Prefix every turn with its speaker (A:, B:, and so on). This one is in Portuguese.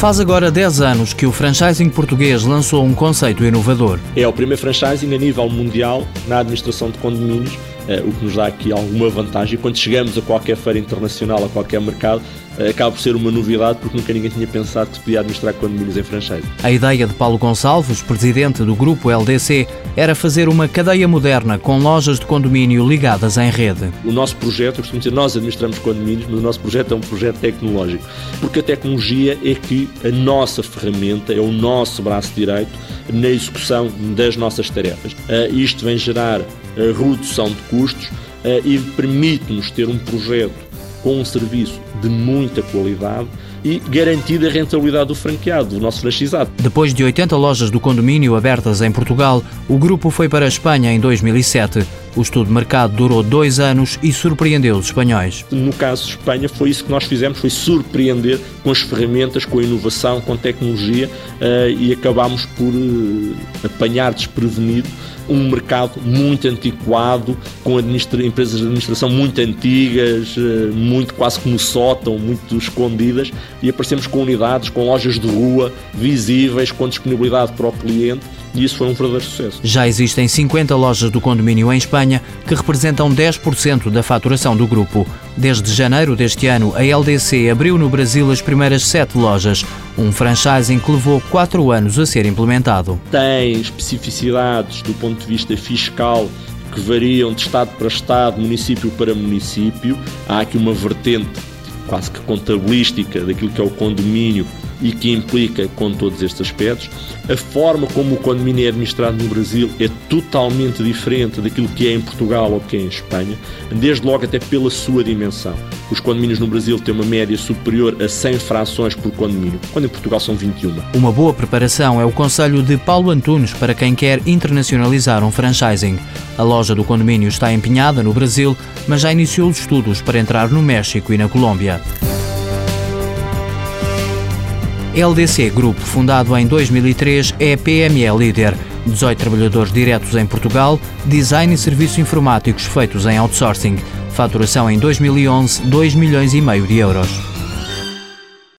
A: Faz agora 10 anos que o franchising português lançou um conceito inovador.
B: É o primeiro franchising a nível mundial na administração de condomínios, o que nos dá aqui alguma vantagem. Quando chegamos a qualquer feira internacional, a qualquer mercado, eh, acaba por ser uma novidade porque nunca ninguém tinha pensado que se podia administrar condomínios em franchise.
A: A ideia de Paulo Gonçalves, presidente do grupo LDC, era fazer uma cadeia moderna com lojas de condomínio ligadas em rede.
B: O nosso projeto, eu costumo dizer, nós administramos condomínios, mas o nosso projeto é um projeto tecnológico, porque a tecnologia é que a nossa ferramenta, é o nosso braço direito na execução das nossas tarefas. Uh, isto vem gerar redução de custos uh, e permite-nos ter um projeto com um serviço de muita qualidade e garantida a rentabilidade do franqueado, do nosso franchisado.
A: Depois de 80 lojas do condomínio abertas em Portugal, o grupo foi para a Espanha em 2007. O estudo de mercado durou dois anos e surpreendeu os espanhóis.
B: No caso de Espanha, foi isso que nós fizemos, foi surpreender com as ferramentas, com a inovação, com a tecnologia uh, e acabámos por uh, apanhar desprevenido um mercado muito antiquado, com administra empresas de administração muito antigas, uh, muito quase como sótão, muito escondidas, e aparecemos com unidades, com lojas de rua, visíveis, com disponibilidade para o cliente e isso foi um verdadeiro sucesso.
A: Já existem 50 lojas do condomínio em Espanha que representam 10% da faturação do grupo. Desde janeiro deste ano, a LDC abriu no Brasil as primeiras sete lojas, um franchising que levou quatro anos a ser implementado.
B: Tem especificidades do ponto de vista fiscal que variam de Estado para Estado, município para município. Há aqui uma vertente quase que contabilística daquilo que é o condomínio e que implica com todos estes aspectos. A forma como o condomínio é administrado no Brasil é totalmente diferente daquilo que é em Portugal ou que é em Espanha, desde logo até pela sua dimensão. Os condomínios no Brasil têm uma média superior a 100 frações por condomínio, quando em Portugal são 21.
A: Uma boa preparação é o conselho de Paulo Antunes para quem quer internacionalizar um franchising. A loja do condomínio está empenhada no Brasil, mas já iniciou os estudos para entrar no México e na Colômbia. LDC Grupo, fundado em 2003, é PME líder. 18 trabalhadores diretos em Portugal, design e serviços informáticos feitos em outsourcing. Faturação em 2011, 2 milhões e meio de euros.